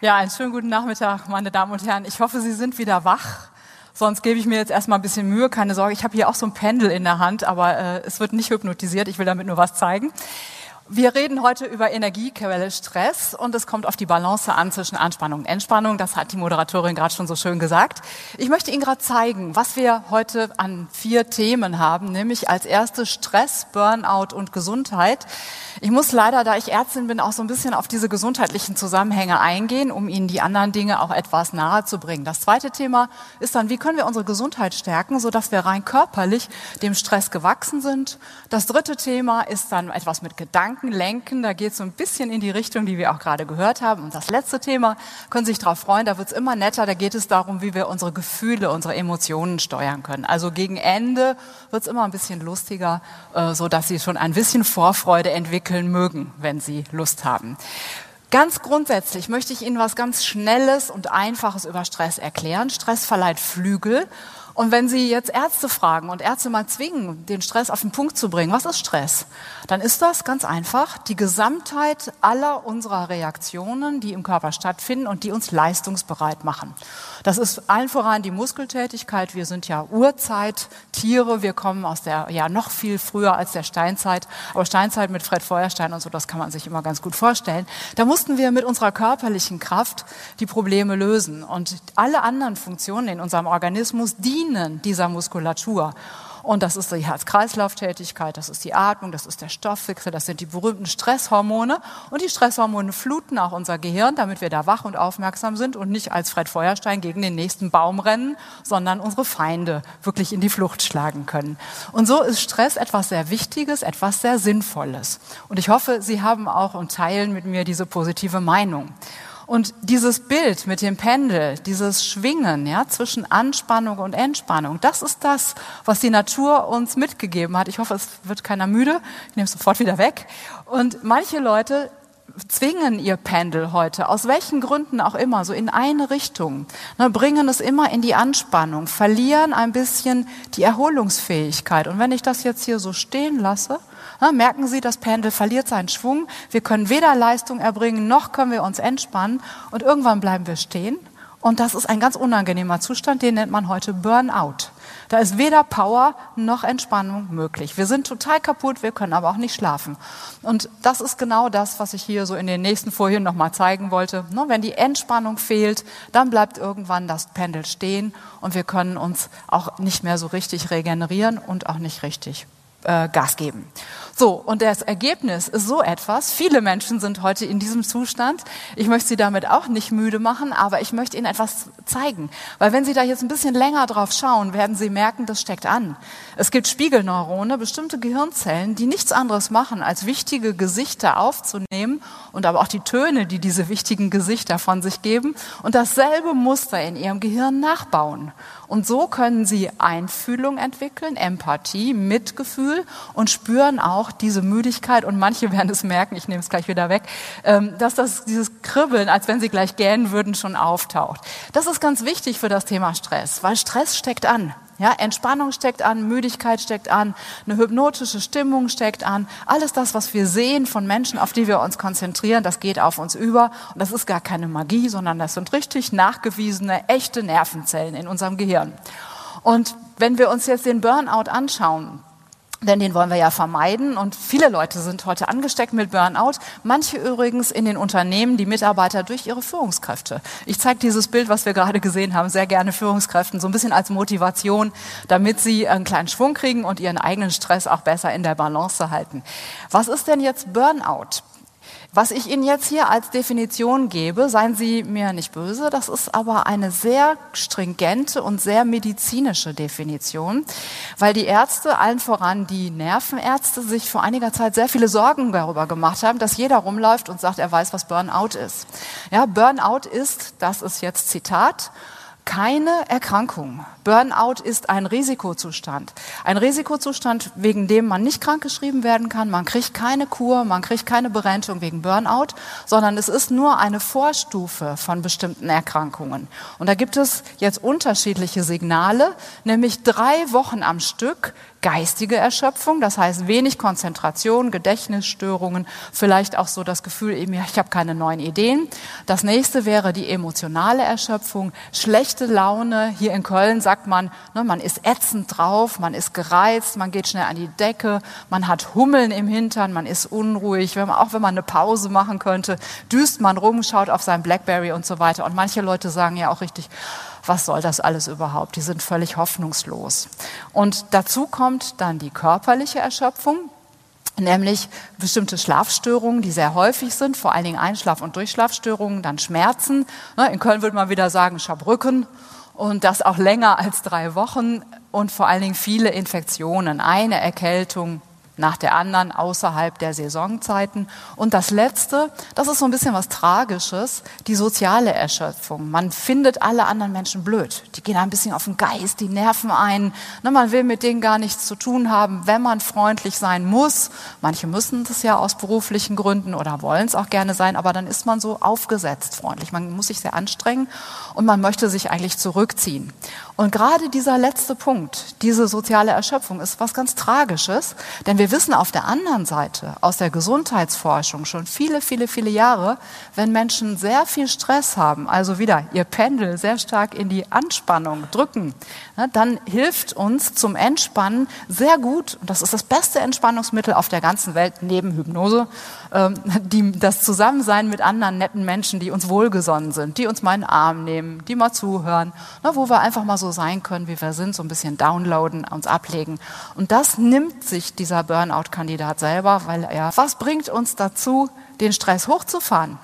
Ja, einen schönen guten Nachmittag, meine Damen und Herren. Ich hoffe, Sie sind wieder wach. Sonst gebe ich mir jetzt erstmal ein bisschen Mühe. Keine Sorge, ich habe hier auch so ein Pendel in der Hand, aber äh, es wird nicht hypnotisiert. Ich will damit nur was zeigen. Wir reden heute über Energiequelle Stress und es kommt auf die Balance an zwischen Anspannung und Entspannung. Das hat die Moderatorin gerade schon so schön gesagt. Ich möchte Ihnen gerade zeigen, was wir heute an vier Themen haben, nämlich als erstes Stress, Burnout und Gesundheit. Ich muss leider, da ich Ärztin bin, auch so ein bisschen auf diese gesundheitlichen Zusammenhänge eingehen, um Ihnen die anderen Dinge auch etwas nahe zu bringen. Das zweite Thema ist dann, wie können wir unsere Gesundheit stärken, sodass wir rein körperlich dem Stress gewachsen sind. Das dritte Thema ist dann etwas mit Gedanken lenken. Da geht es so ein bisschen in die Richtung, die wir auch gerade gehört haben. Und das letzte Thema, können Sie sich darauf freuen, da wird es immer netter. Da geht es darum, wie wir unsere Gefühle, unsere Emotionen steuern können. Also gegen Ende wird es immer ein bisschen lustiger, äh, so dass Sie schon ein bisschen Vorfreude entwickeln mögen, wenn Sie Lust haben. Ganz grundsätzlich möchte ich Ihnen was ganz Schnelles und Einfaches über Stress erklären. Stress verleiht Flügel. Und wenn Sie jetzt Ärzte fragen und Ärzte mal zwingen, den Stress auf den Punkt zu bringen, was ist Stress? Dann ist das ganz einfach die Gesamtheit aller unserer Reaktionen, die im Körper stattfinden und die uns leistungsbereit machen. Das ist allen voran die Muskeltätigkeit. Wir sind ja Urzeittiere. Wir kommen aus der, ja, noch viel früher als der Steinzeit. Aber Steinzeit mit Fred Feuerstein und so, das kann man sich immer ganz gut vorstellen. Da mussten wir mit unserer körperlichen Kraft die Probleme lösen. Und alle anderen Funktionen in unserem Organismus dienen dieser Muskulatur. Und das ist die Herz-Kreislauf-Tätigkeit, das ist die Atmung, das ist der Stoffwechsel, das sind die berühmten Stresshormone. Und die Stresshormone fluten auch unser Gehirn, damit wir da wach und aufmerksam sind und nicht als Fred Feuerstein gegen den nächsten Baum rennen, sondern unsere Feinde wirklich in die Flucht schlagen können. Und so ist Stress etwas sehr Wichtiges, etwas sehr Sinnvolles. Und ich hoffe, Sie haben auch und teilen mit mir diese positive Meinung. Und dieses Bild mit dem Pendel, dieses Schwingen ja, zwischen Anspannung und Entspannung, das ist das, was die Natur uns mitgegeben hat. Ich hoffe, es wird keiner müde. Ich nehme es sofort wieder weg. Und manche Leute zwingen ihr Pendel heute, aus welchen Gründen auch immer, so in eine Richtung, ne, bringen es immer in die Anspannung, verlieren ein bisschen die Erholungsfähigkeit. Und wenn ich das jetzt hier so stehen lasse, na, merken Sie, das Pendel verliert seinen Schwung. Wir können weder Leistung erbringen, noch können wir uns entspannen. Und irgendwann bleiben wir stehen. Und das ist ein ganz unangenehmer Zustand, den nennt man heute Burnout. Da ist weder Power noch Entspannung möglich. Wir sind total kaputt, wir können aber auch nicht schlafen. Und das ist genau das, was ich hier so in den nächsten Folien nochmal zeigen wollte. Ne, wenn die Entspannung fehlt, dann bleibt irgendwann das Pendel stehen und wir können uns auch nicht mehr so richtig regenerieren und auch nicht richtig äh, Gas geben. So, und das Ergebnis ist so etwas. Viele Menschen sind heute in diesem Zustand. Ich möchte Sie damit auch nicht müde machen, aber ich möchte Ihnen etwas zeigen. Weil wenn Sie da jetzt ein bisschen länger drauf schauen, werden Sie merken, das steckt an. Es gibt Spiegelneurone, bestimmte Gehirnzellen, die nichts anderes machen, als wichtige Gesichter aufzunehmen und aber auch die Töne, die diese wichtigen Gesichter von sich geben und dasselbe Muster in Ihrem Gehirn nachbauen. Und so können Sie Einfühlung entwickeln, Empathie, Mitgefühl und spüren auch diese Müdigkeit. Und manche werden es merken, ich nehme es gleich wieder weg, ähm, dass das, dieses Kribbeln, als wenn Sie gleich gähnen würden, schon auftaucht. Das ist ganz wichtig für das Thema Stress, weil Stress steckt an. Ja, Entspannung steckt an, Müdigkeit steckt an, eine hypnotische Stimmung steckt an. Alles das, was wir sehen von Menschen, auf die wir uns konzentrieren, das geht auf uns über. Und das ist gar keine Magie, sondern das sind richtig nachgewiesene, echte Nervenzellen in unserem Gehirn. Und wenn wir uns jetzt den Burnout anschauen, denn den wollen wir ja vermeiden. Und viele Leute sind heute angesteckt mit Burnout. Manche übrigens in den Unternehmen, die Mitarbeiter durch ihre Führungskräfte. Ich zeige dieses Bild, was wir gerade gesehen haben, sehr gerne Führungskräften, so ein bisschen als Motivation, damit sie einen kleinen Schwung kriegen und ihren eigenen Stress auch besser in der Balance halten. Was ist denn jetzt Burnout? Was ich Ihnen jetzt hier als Definition gebe, seien Sie mir nicht böse, das ist aber eine sehr stringente und sehr medizinische Definition, weil die Ärzte, allen voran die Nervenärzte, sich vor einiger Zeit sehr viele Sorgen darüber gemacht haben, dass jeder rumläuft und sagt, er weiß, was Burnout ist. Ja, Burnout ist, das ist jetzt Zitat, keine Erkrankung. Burnout ist ein Risikozustand. Ein Risikozustand, wegen dem man nicht krankgeschrieben werden kann. Man kriegt keine Kur, man kriegt keine Berentung wegen Burnout, sondern es ist nur eine Vorstufe von bestimmten Erkrankungen. Und da gibt es jetzt unterschiedliche Signale, nämlich drei Wochen am Stück geistige Erschöpfung, das heißt wenig Konzentration, Gedächtnisstörungen, vielleicht auch so das Gefühl, eben, ich habe keine neuen Ideen. Das nächste wäre die emotionale Erschöpfung, schlechte Laune. Hier in Köln sagt man, ne, man ist ätzend drauf, man ist gereizt, man geht schnell an die Decke, man hat Hummeln im Hintern, man ist unruhig. Wenn man, auch wenn man eine Pause machen könnte, düst man rum, schaut auf sein Blackberry und so weiter. Und manche Leute sagen ja auch richtig, was soll das alles überhaupt? Die sind völlig hoffnungslos. Und dazu kommt dann die körperliche Erschöpfung, nämlich bestimmte Schlafstörungen, die sehr häufig sind, vor allen Dingen Einschlaf- und Durchschlafstörungen, dann Schmerzen. Ne, in Köln würde man wieder sagen, ich habe Rücken und das auch länger als drei Wochen und vor allen Dingen viele Infektionen, eine Erkältung, nach der anderen außerhalb der Saisonzeiten. Und das Letzte, das ist so ein bisschen was Tragisches, die soziale Erschöpfung. Man findet alle anderen Menschen blöd. Die gehen ein bisschen auf den Geist, die nerven einen. Ne, man will mit denen gar nichts zu tun haben, wenn man freundlich sein muss. Manche müssen das ja aus beruflichen Gründen oder wollen es auch gerne sein, aber dann ist man so aufgesetzt freundlich. Man muss sich sehr anstrengen und man möchte sich eigentlich zurückziehen. Und gerade dieser letzte Punkt, diese soziale Erschöpfung, ist was ganz Tragisches, denn wir wissen auf der anderen Seite aus der Gesundheitsforschung schon viele, viele, viele Jahre, wenn Menschen sehr viel Stress haben, also wieder ihr Pendel sehr stark in die Anspannung drücken, dann hilft uns zum Entspannen sehr gut, und das ist das beste Entspannungsmittel auf der ganzen Welt neben Hypnose, ähm, die, das Zusammensein mit anderen netten Menschen, die uns wohlgesonnen sind, die uns mal in den Arm nehmen, die mal zuhören, ne, wo wir einfach mal so sein können, wie wir sind, so ein bisschen downloaden, uns ablegen. Und das nimmt sich dieser Burnout-Kandidat selber, weil er, was bringt uns dazu, den Stress hochzufahren?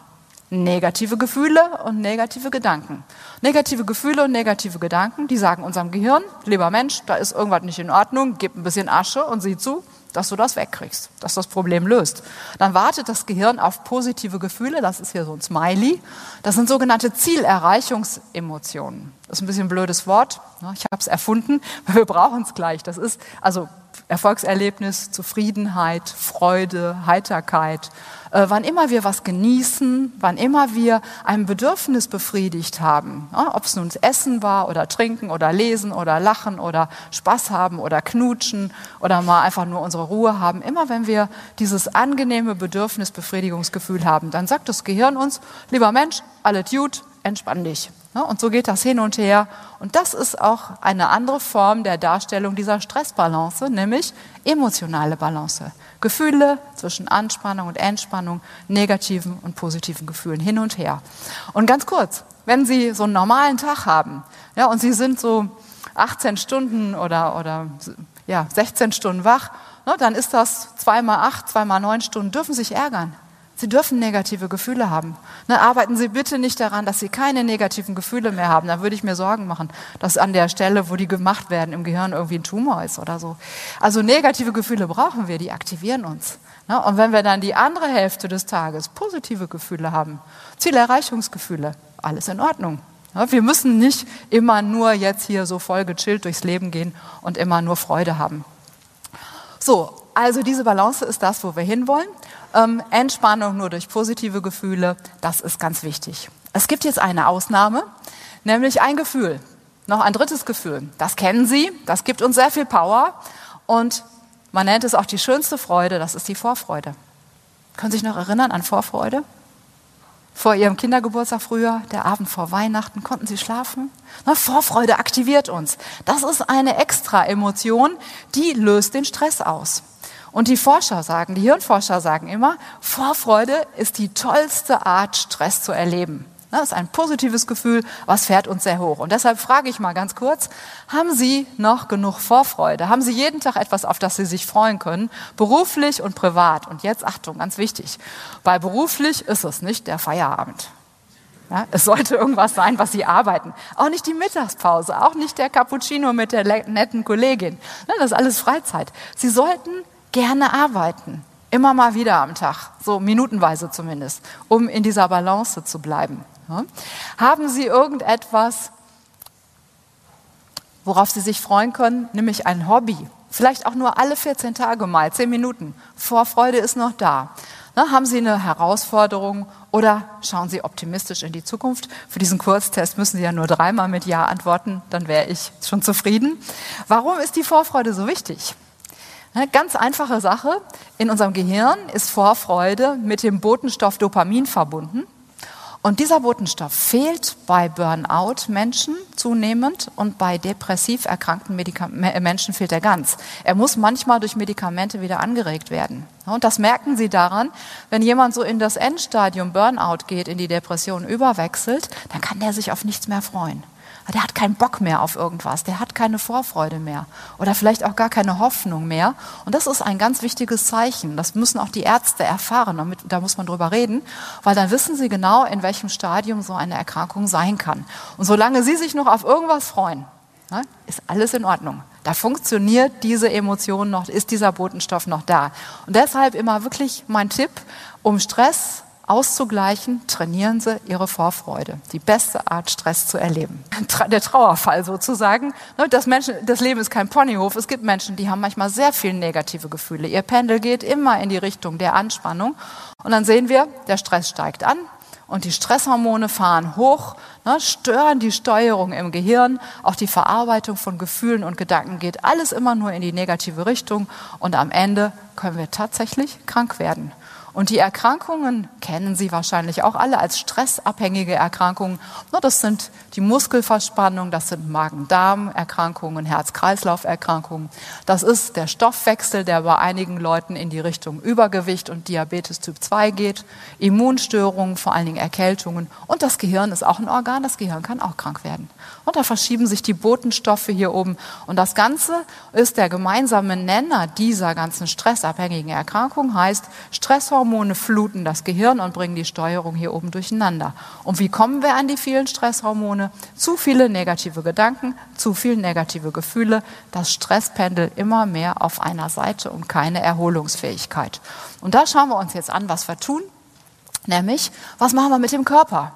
Negative Gefühle und negative Gedanken. Negative Gefühle und negative Gedanken, die sagen unserem Gehirn, lieber Mensch, da ist irgendwas nicht in Ordnung, gib ein bisschen Asche und sieh zu, dass du das wegkriegst, dass das Problem löst. Dann wartet das Gehirn auf positive Gefühle, das ist hier so ein Smiley. Das sind sogenannte Zielerreichungsemotionen. Das ist ein bisschen ein blödes Wort, ne? ich habe es erfunden, wir brauchen es gleich. Das ist also Erfolgserlebnis, Zufriedenheit, Freude, Heiterkeit. Äh, wann immer wir was genießen, wann immer wir ein Bedürfnis befriedigt haben, ja, ob es nun Essen war oder Trinken oder Lesen oder Lachen oder Spaß haben oder Knutschen oder mal einfach nur unsere Ruhe haben, immer wenn wir dieses angenehme Bedürfnisbefriedigungsgefühl haben, dann sagt das Gehirn uns, lieber Mensch, alles gut, entspann dich. Und so geht das hin und her. Und das ist auch eine andere Form der Darstellung dieser Stressbalance, nämlich emotionale Balance. Gefühle zwischen Anspannung und Entspannung, negativen und positiven Gefühlen hin und her. Und ganz kurz, wenn Sie so einen normalen Tag haben ja, und Sie sind so 18 Stunden oder, oder ja, 16 Stunden wach, ne, dann ist das zweimal acht, zweimal neun Stunden, dürfen sich ärgern. Sie dürfen negative Gefühle haben. Ne, arbeiten Sie bitte nicht daran, dass Sie keine negativen Gefühle mehr haben. Da würde ich mir Sorgen machen, dass an der Stelle, wo die gemacht werden, im Gehirn irgendwie ein Tumor ist oder so. Also negative Gefühle brauchen wir, die aktivieren uns. Ne, und wenn wir dann die andere Hälfte des Tages positive Gefühle haben, Zielerreichungsgefühle, alles in Ordnung. Ne, wir müssen nicht immer nur jetzt hier so voll gechillt durchs Leben gehen und immer nur Freude haben. So, also diese Balance ist das, wo wir hinwollen. Ähm, Entspannung nur durch positive Gefühle, das ist ganz wichtig. Es gibt jetzt eine Ausnahme, nämlich ein Gefühl. Noch ein drittes Gefühl. Das kennen Sie, das gibt uns sehr viel Power und man nennt es auch die schönste Freude, das ist die Vorfreude. Können Sie sich noch erinnern an Vorfreude? Vor Ihrem Kindergeburtstag früher, der Abend vor Weihnachten, konnten Sie schlafen? Na, Vorfreude aktiviert uns. Das ist eine extra Emotion, die löst den Stress aus. Und die Forscher sagen, die Hirnforscher sagen immer, Vorfreude ist die tollste Art, Stress zu erleben. Das ist ein positives Gefühl, was fährt uns sehr hoch. Und deshalb frage ich mal ganz kurz, haben Sie noch genug Vorfreude? Haben Sie jeden Tag etwas, auf das Sie sich freuen können, beruflich und privat? Und jetzt Achtung, ganz wichtig, bei beruflich ist es nicht der Feierabend. Ja, es sollte irgendwas sein, was Sie arbeiten. Auch nicht die Mittagspause, auch nicht der Cappuccino mit der netten Kollegin. Ne, das ist alles Freizeit. Sie sollten gerne arbeiten. Immer mal wieder am Tag, so minutenweise zumindest, um in dieser Balance zu bleiben. Ja. Haben Sie irgendetwas, worauf Sie sich freuen können, nämlich ein Hobby? Vielleicht auch nur alle 14 Tage mal, 10 Minuten. Vorfreude ist noch da. Na, haben Sie eine Herausforderung oder schauen Sie optimistisch in die Zukunft? Für diesen Kurztest müssen Sie ja nur dreimal mit Ja antworten, dann wäre ich schon zufrieden. Warum ist die Vorfreude so wichtig? Eine ganz einfache Sache. In unserem Gehirn ist Vorfreude mit dem Botenstoff Dopamin verbunden. Und dieser Botenstoff fehlt bei Burnout-Menschen zunehmend und bei depressiv erkrankten Medika Menschen fehlt er ganz. Er muss manchmal durch Medikamente wieder angeregt werden. Und das merken Sie daran, wenn jemand so in das Endstadium Burnout geht, in die Depression überwechselt, dann kann der sich auf nichts mehr freuen. Der hat keinen Bock mehr auf irgendwas, der hat keine Vorfreude mehr oder vielleicht auch gar keine Hoffnung mehr. Und das ist ein ganz wichtiges Zeichen. Das müssen auch die Ärzte erfahren, damit, da muss man drüber reden, weil dann wissen sie genau, in welchem Stadium so eine Erkrankung sein kann. Und solange sie sich noch auf irgendwas freuen, ne, ist alles in Ordnung. Da funktioniert diese Emotion noch, ist dieser Botenstoff noch da. Und deshalb immer wirklich mein Tipp, um Stress auszugleichen, trainieren Sie Ihre Vorfreude. Die beste Art, Stress zu erleben. Der Trauerfall sozusagen. Ne, das, Menschen, das Leben ist kein Ponyhof. Es gibt Menschen, die haben manchmal sehr viele negative Gefühle. Ihr Pendel geht immer in die Richtung der Anspannung. Und dann sehen wir, der Stress steigt an und die Stresshormone fahren hoch, ne, stören die Steuerung im Gehirn. Auch die Verarbeitung von Gefühlen und Gedanken geht alles immer nur in die negative Richtung. Und am Ende können wir tatsächlich krank werden. Und die Erkrankungen kennen Sie wahrscheinlich auch alle als stressabhängige Erkrankungen. Das sind die Muskelverspannung, das sind Magen-Darm-Erkrankungen, Herz-Kreislauf-Erkrankungen. Das ist der Stoffwechsel, der bei einigen Leuten in die Richtung Übergewicht und Diabetes Typ 2 geht, Immunstörungen, vor allen Dingen Erkältungen. Und das Gehirn ist auch ein Organ, das Gehirn kann auch krank werden. Und da verschieben sich die Botenstoffe hier oben. Und das Ganze ist der gemeinsame Nenner dieser ganzen stressabhängigen Erkrankungen, heißt Stresshormone Stresshormone fluten das Gehirn und bringen die Steuerung hier oben durcheinander. Und wie kommen wir an die vielen Stresshormone? Zu viele negative Gedanken, zu viele negative Gefühle, das Stresspendel immer mehr auf einer Seite und keine Erholungsfähigkeit. Und da schauen wir uns jetzt an, was wir tun. Nämlich, was machen wir mit dem Körper?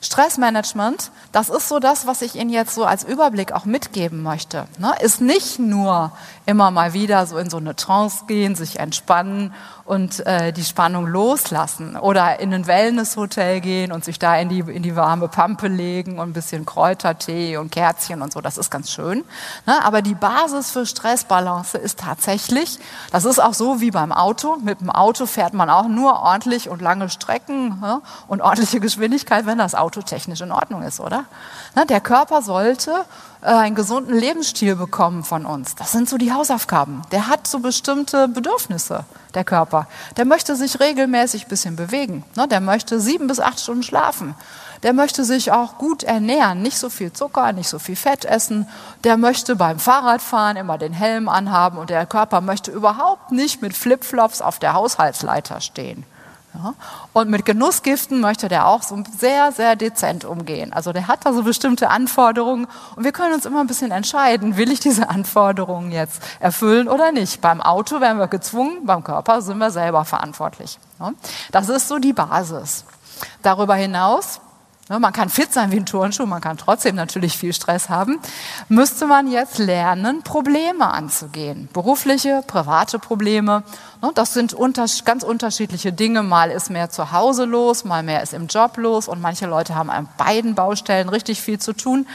Stressmanagement, das ist so das, was ich Ihnen jetzt so als Überblick auch mitgeben möchte. Ne? Ist nicht nur immer mal wieder so in so eine Trance gehen, sich entspannen und äh, die Spannung loslassen oder in ein Wellnesshotel gehen und sich da in die, in die warme Pampe legen und ein bisschen Kräutertee und Kerzchen und so, das ist ganz schön. Ne? Aber die Basis für Stressbalance ist tatsächlich, das ist auch so wie beim Auto, mit dem Auto fährt man auch nur ordentlich und lange Strecken ne? und ordentliche Geschwindigkeit, wenn das Auto technisch in Ordnung ist, oder? Ne? Der Körper sollte äh, einen gesunden Lebensstil bekommen von uns. Das sind so die Hausaufgaben. Der hat so bestimmte Bedürfnisse, der Körper. Der möchte sich regelmäßig ein bisschen bewegen. Ne? Der möchte sieben bis acht Stunden schlafen. Der möchte sich auch gut ernähren, nicht so viel Zucker, nicht so viel Fett essen. Der möchte beim Fahrradfahren immer den Helm anhaben und der Körper möchte überhaupt nicht mit Flipflops auf der Haushaltsleiter stehen. Ja? Und mit Genussgiften möchte der auch so sehr, sehr dezent umgehen. Also der hat da so bestimmte Anforderungen und wir können uns immer ein bisschen entscheiden, will ich diese Anforderungen jetzt erfüllen oder nicht. Beim Auto werden wir gezwungen, beim Körper sind wir selber verantwortlich. Ja? Das ist so die Basis. Darüber hinaus man kann fit sein wie ein Turnschuh, man kann trotzdem natürlich viel Stress haben. Müsste man jetzt lernen, Probleme anzugehen. Berufliche, private Probleme. Ne, das sind ganz unterschiedliche Dinge. Mal ist mehr zu Hause los, mal mehr ist im Job los und manche Leute haben an beiden Baustellen richtig viel zu tun.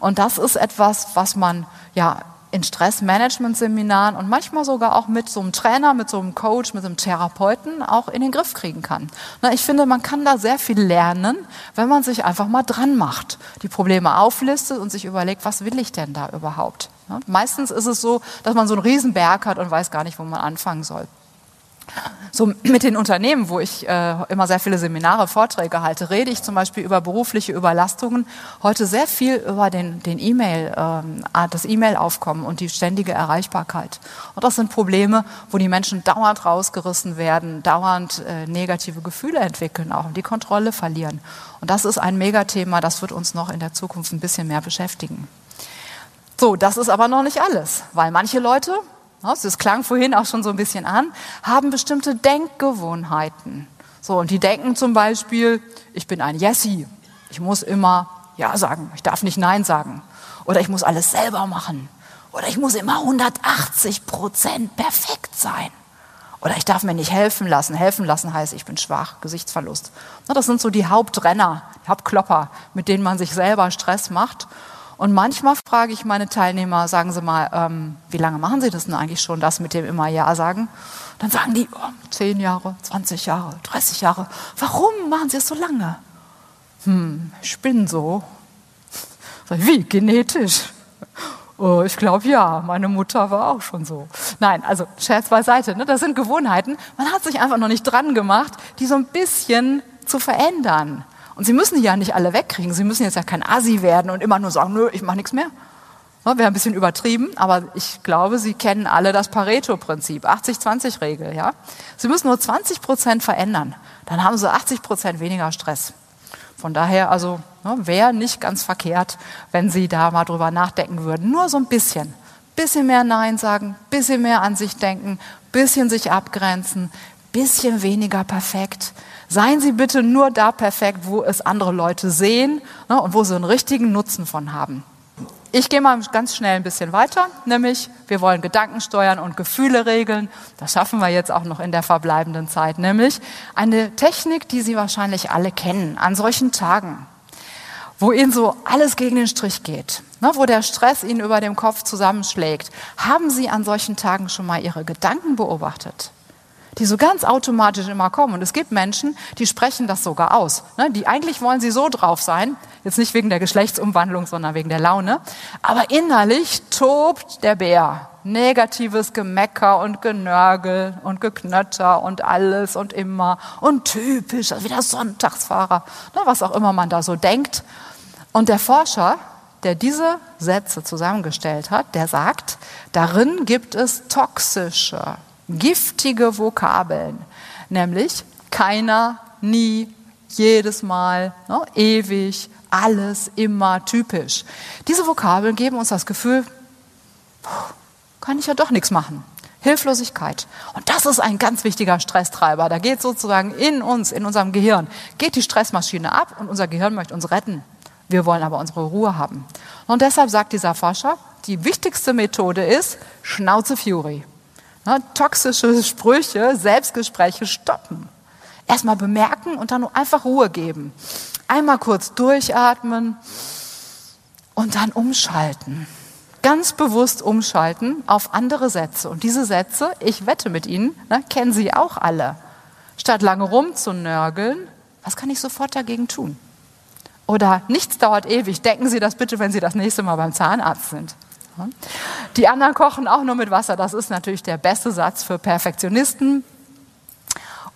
Und das ist etwas, was man ja in Stressmanagement-Seminaren und manchmal sogar auch mit so einem Trainer, mit so einem Coach, mit so einem Therapeuten auch in den Griff kriegen kann. Ich finde, man kann da sehr viel lernen, wenn man sich einfach mal dran macht, die Probleme auflistet und sich überlegt, was will ich denn da überhaupt? Meistens ist es so, dass man so einen Riesenberg hat und weiß gar nicht, wo man anfangen soll. So mit den Unternehmen, wo ich äh, immer sehr viele Seminare, Vorträge halte, rede ich zum Beispiel über berufliche Überlastungen. Heute sehr viel über den, den E-Mail, ähm, das E-Mail-Aufkommen und die ständige Erreichbarkeit. Und das sind Probleme, wo die Menschen dauernd rausgerissen werden, dauernd äh, negative Gefühle entwickeln, auch die Kontrolle verlieren. Und das ist ein Megathema, das wird uns noch in der Zukunft ein bisschen mehr beschäftigen. So, das ist aber noch nicht alles, weil manche Leute das klang vorhin auch schon so ein bisschen an, haben bestimmte Denkgewohnheiten. So, und die denken zum Beispiel, ich bin ein Jessi. Ich muss immer Ja sagen. Ich darf nicht Nein sagen. Oder ich muss alles selber machen. Oder ich muss immer 180 Prozent perfekt sein. Oder ich darf mir nicht helfen lassen. Helfen lassen heißt, ich bin schwach, Gesichtsverlust. Das sind so die Hauptrenner, die Hauptklopper, mit denen man sich selber Stress macht. Und manchmal frage ich meine Teilnehmer, sagen Sie mal, ähm, wie lange machen Sie das denn eigentlich schon, das mit dem immer Ja sagen? Dann sagen die, oh, 10 Jahre, 20 Jahre, 30 Jahre. Warum machen Sie es so lange? Hm, ich bin so. Wie, genetisch? Oh, ich glaube ja, meine Mutter war auch schon so. Nein, also Scherz beiseite, ne? das sind Gewohnheiten. Man hat sich einfach noch nicht dran gemacht, die so ein bisschen zu verändern. Und Sie müssen die ja nicht alle wegkriegen. Sie müssen jetzt ja kein Asi werden und immer nur sagen, nö, ich mache nichts mehr. Ja, Wäre ein bisschen übertrieben, aber ich glaube, Sie kennen alle das Pareto-Prinzip, 80-20-Regel. Ja? Sie müssen nur 20 Prozent verändern, dann haben Sie 80 Prozent weniger Stress. Von daher also ne, wäre nicht ganz verkehrt, wenn Sie da mal drüber nachdenken würden. Nur so ein bisschen. Bisschen mehr Nein sagen, bisschen mehr an sich denken, bisschen sich abgrenzen, bisschen weniger perfekt. Seien Sie bitte nur da perfekt, wo es andere Leute sehen ne, und wo sie einen richtigen Nutzen von haben. Ich gehe mal ganz schnell ein bisschen weiter, nämlich wir wollen Gedanken steuern und Gefühle regeln. Das schaffen wir jetzt auch noch in der verbleibenden Zeit, nämlich eine Technik, die Sie wahrscheinlich alle kennen an solchen Tagen, wo Ihnen so alles gegen den Strich geht, ne, wo der Stress Ihnen über dem Kopf zusammenschlägt. Haben Sie an solchen Tagen schon mal Ihre Gedanken beobachtet? Die so ganz automatisch immer kommen. Und es gibt Menschen, die sprechen das sogar aus. Ne? Die eigentlich wollen sie so drauf sein, jetzt nicht wegen der Geschlechtsumwandlung, sondern wegen der Laune. Aber innerlich tobt der Bär. Negatives Gemecker und Genörgel und Geknötter und alles und immer und typisch, also wie der Sonntagsfahrer, ne? was auch immer man da so denkt. Und der Forscher, der diese Sätze zusammengestellt hat, der sagt, darin gibt es toxische giftige Vokabeln, nämlich keiner, nie, jedes Mal, ne, ewig, alles, immer, typisch. Diese Vokabeln geben uns das Gefühl, kann ich ja doch nichts machen. Hilflosigkeit. Und das ist ein ganz wichtiger Stresstreiber. Da geht sozusagen in uns, in unserem Gehirn, geht die Stressmaschine ab und unser Gehirn möchte uns retten. Wir wollen aber unsere Ruhe haben. Und deshalb sagt dieser Forscher, die wichtigste Methode ist Schnauze Fury. Ne, toxische Sprüche, Selbstgespräche stoppen. Erstmal bemerken und dann einfach Ruhe geben. Einmal kurz durchatmen und dann umschalten. Ganz bewusst umschalten auf andere Sätze. Und diese Sätze, ich wette mit Ihnen, ne, kennen Sie auch alle. Statt lange rumzunörgeln, was kann ich sofort dagegen tun? Oder nichts dauert ewig. Denken Sie das bitte, wenn Sie das nächste Mal beim Zahnarzt sind. Die anderen kochen auch nur mit Wasser. Das ist natürlich der beste Satz für Perfektionisten.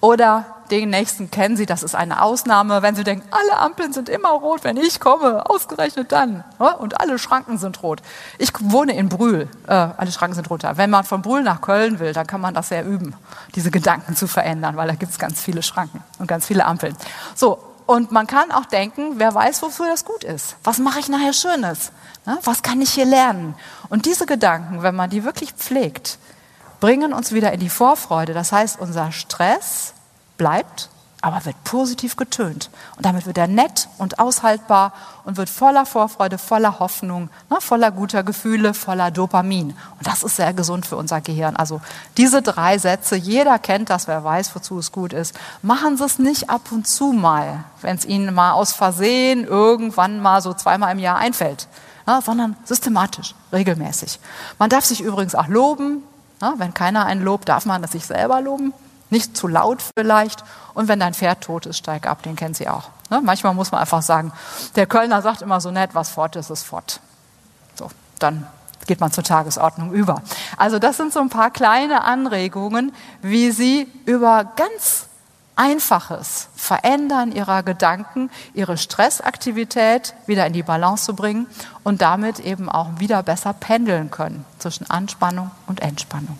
Oder den nächsten kennen Sie, das ist eine Ausnahme, wenn Sie denken, alle Ampeln sind immer rot, wenn ich komme, ausgerechnet dann. Und alle Schranken sind rot. Ich wohne in Brühl, äh, alle Schranken sind rot. Wenn man von Brühl nach Köln will, dann kann man das sehr üben, diese Gedanken zu verändern, weil da gibt es ganz viele Schranken und ganz viele Ampeln. So, und man kann auch denken, wer weiß, wofür das gut ist. Was mache ich nachher Schönes? Was kann ich hier lernen? Und diese Gedanken, wenn man die wirklich pflegt, bringen uns wieder in die Vorfreude. Das heißt, unser Stress bleibt aber wird positiv getönt. Und damit wird er nett und aushaltbar und wird voller Vorfreude, voller Hoffnung, ne, voller guter Gefühle, voller Dopamin. Und das ist sehr gesund für unser Gehirn. Also diese drei Sätze, jeder kennt das, wer weiß, wozu es gut ist. Machen Sie es nicht ab und zu mal, wenn es Ihnen mal aus Versehen irgendwann mal so zweimal im Jahr einfällt, ne, sondern systematisch, regelmäßig. Man darf sich übrigens auch loben. Ne, wenn keiner einen lobt, darf man sich selber loben. Nicht zu laut vielleicht. Und wenn dein Pferd tot ist, steig ab, den kennt sie auch. Ne? Manchmal muss man einfach sagen, der Kölner sagt immer so nett, was fort ist, ist fort. So, dann geht man zur Tagesordnung über. Also das sind so ein paar kleine Anregungen, wie Sie über ganz einfaches Verändern ihrer Gedanken, ihre Stressaktivität wieder in die Balance zu bringen und damit eben auch wieder besser pendeln können zwischen Anspannung und Entspannung.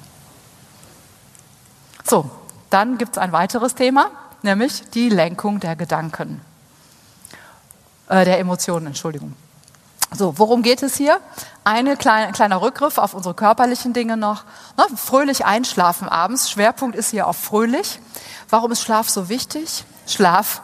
So, dann gibt es ein weiteres Thema, nämlich die Lenkung der Gedanken, äh, der Emotionen, Entschuldigung. So, worum geht es hier? Ein kleine, kleiner Rückgriff auf unsere körperlichen Dinge noch. Ne, fröhlich einschlafen abends. Schwerpunkt ist hier auf fröhlich. Warum ist Schlaf so wichtig? Schlaf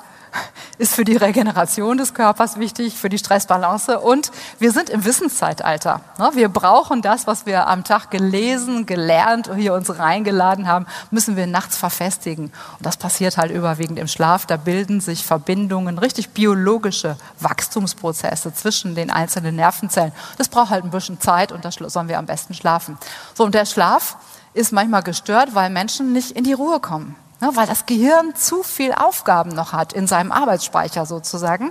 ist für die Regeneration des Körpers wichtig, für die Stressbalance. Und wir sind im Wissenszeitalter. Ne? Wir brauchen das, was wir am Tag gelesen, gelernt und hier uns reingeladen haben, müssen wir nachts verfestigen. Und das passiert halt überwiegend im Schlaf. Da bilden sich Verbindungen, richtig biologische Wachstumsprozesse zwischen den einzelnen Nervenzellen. Das braucht halt ein bisschen Zeit und da sollen wir am besten schlafen. So, und der Schlaf ist manchmal gestört, weil Menschen nicht in die Ruhe kommen. Ne, weil das Gehirn zu viel Aufgaben noch hat in seinem Arbeitsspeicher sozusagen.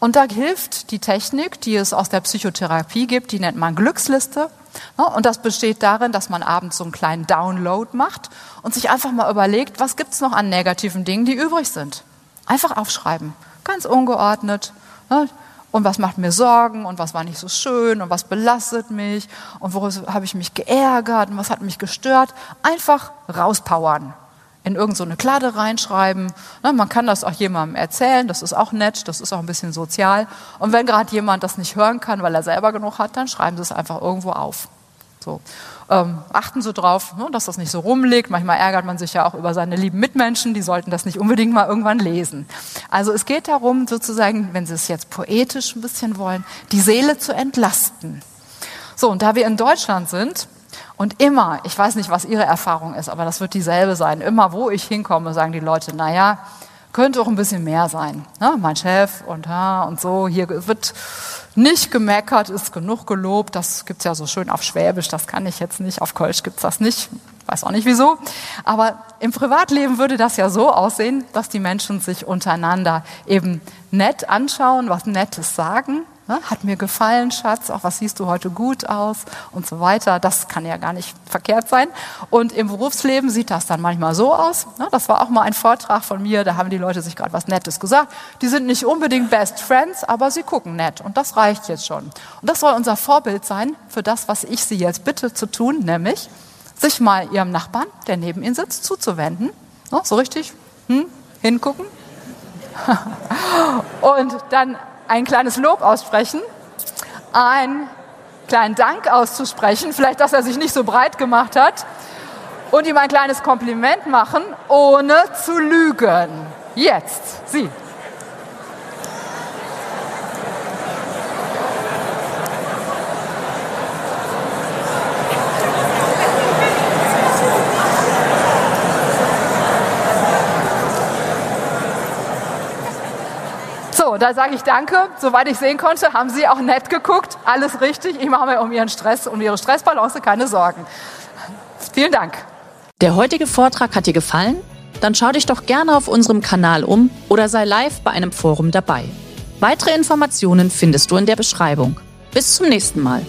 Und da hilft die Technik, die es aus der Psychotherapie gibt, die nennt man Glücksliste. Ne, und das besteht darin, dass man abends so einen kleinen Download macht und sich einfach mal überlegt, was gibt's noch an negativen Dingen, die übrig sind. Einfach aufschreiben, ganz ungeordnet. Ne, und was macht mir Sorgen und was war nicht so schön und was belastet mich und woraus habe ich mich geärgert und was hat mich gestört. Einfach rauspowern in irgendeine so Klade reinschreiben. Ne, man kann das auch jemandem erzählen, das ist auch nett, das ist auch ein bisschen sozial. Und wenn gerade jemand das nicht hören kann, weil er selber genug hat, dann schreiben Sie es einfach irgendwo auf. So. Ähm, achten Sie drauf, ne, dass das nicht so rumliegt. Manchmal ärgert man sich ja auch über seine lieben Mitmenschen, die sollten das nicht unbedingt mal irgendwann lesen. Also es geht darum, sozusagen, wenn Sie es jetzt poetisch ein bisschen wollen, die Seele zu entlasten. So, und da wir in Deutschland sind, und immer, ich weiß nicht, was Ihre Erfahrung ist, aber das wird dieselbe sein. Immer, wo ich hinkomme, sagen die Leute, naja, könnte auch ein bisschen mehr sein. Ne? Mein Chef und, ja, und so, hier wird nicht gemeckert, ist genug gelobt. Das gibt's ja so schön auf Schwäbisch, das kann ich jetzt nicht. Auf Kölsch gibt's das nicht. Weiß auch nicht wieso. Aber im Privatleben würde das ja so aussehen, dass die Menschen sich untereinander eben nett anschauen, was Nettes sagen Ne? Hat mir gefallen, Schatz, auch was siehst du heute gut aus und so weiter. Das kann ja gar nicht verkehrt sein. Und im Berufsleben sieht das dann manchmal so aus. Ne? Das war auch mal ein Vortrag von mir, da haben die Leute sich gerade was Nettes gesagt. Die sind nicht unbedingt Best Friends, aber sie gucken nett und das reicht jetzt schon. Und das soll unser Vorbild sein für das, was ich Sie jetzt bitte zu tun, nämlich sich mal Ihrem Nachbarn, der neben Ihnen sitzt, zuzuwenden. Ne? So richtig hm? hingucken. und dann ein kleines Lob aussprechen, einen kleinen Dank auszusprechen, vielleicht, dass er sich nicht so breit gemacht hat, und ihm ein kleines Kompliment machen, ohne zu lügen. Jetzt, Sie. Da sage ich danke. Soweit ich sehen konnte, haben Sie auch nett geguckt. Alles richtig. Ich mache mir um Ihren Stress, um Ihre Stressbalance keine Sorgen. Vielen Dank. Der heutige Vortrag hat dir gefallen? Dann schau dich doch gerne auf unserem Kanal um oder sei live bei einem Forum dabei. Weitere Informationen findest du in der Beschreibung. Bis zum nächsten Mal.